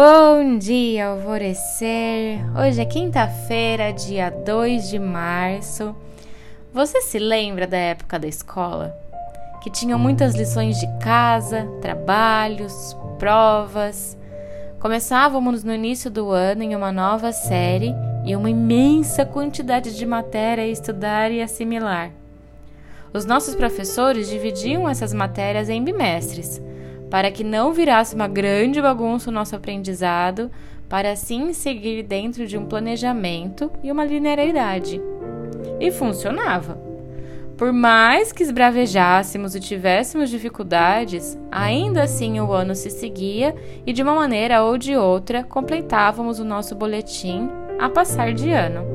Bom dia, alvorecer! Hoje é quinta-feira, dia 2 de março. Você se lembra da época da escola? Que tinham muitas lições de casa, trabalhos, provas. Começávamos no início do ano em uma nova série e uma imensa quantidade de matéria a estudar e assimilar. Os nossos professores dividiam essas matérias em bimestres para que não virasse uma grande bagunça o nosso aprendizado, para assim seguir dentro de um planejamento e uma linearidade. E funcionava. Por mais que esbravejássemos e tivéssemos dificuldades, ainda assim o ano se seguia e, de uma maneira ou de outra, completávamos o nosso boletim a passar de ano.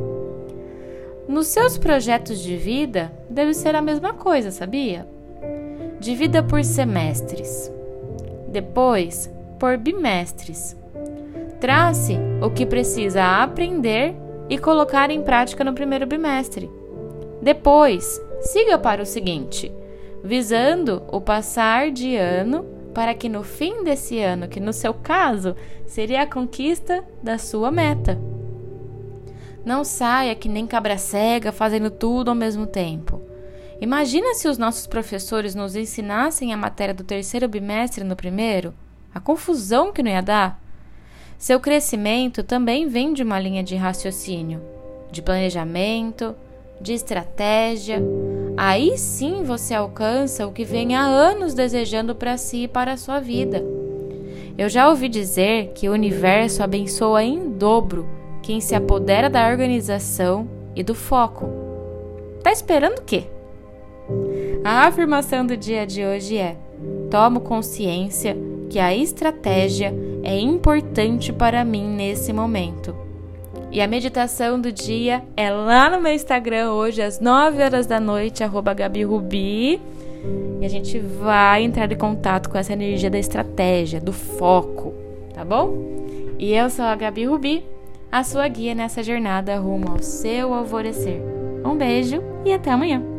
Nos seus projetos de vida, deve ser a mesma coisa, sabia? Divida por semestres depois por bimestres. Trace o que precisa aprender e colocar em prática no primeiro bimestre. Depois, siga para o seguinte, visando o passar de ano para que no fim desse ano, que no seu caso seria a conquista da sua meta. Não saia que nem cabra cega fazendo tudo ao mesmo tempo. Imagina se os nossos professores nos ensinassem a matéria do terceiro bimestre no primeiro? A confusão que não ia dar? Seu crescimento também vem de uma linha de raciocínio, de planejamento, de estratégia. Aí sim você alcança o que vem há anos desejando para si e para a sua vida. Eu já ouvi dizer que o universo abençoa em dobro quem se apodera da organização e do foco. Tá esperando o quê? A afirmação do dia de hoje é: tomo consciência que a estratégia é importante para mim nesse momento. E a meditação do dia é lá no meu Instagram hoje às 9 horas da noite, arroba Gabi Rubi. E a gente vai entrar em contato com essa energia da estratégia, do foco, tá bom? E eu sou a Gabi Rubi, a sua guia nessa jornada rumo ao seu alvorecer. Um beijo e até amanhã!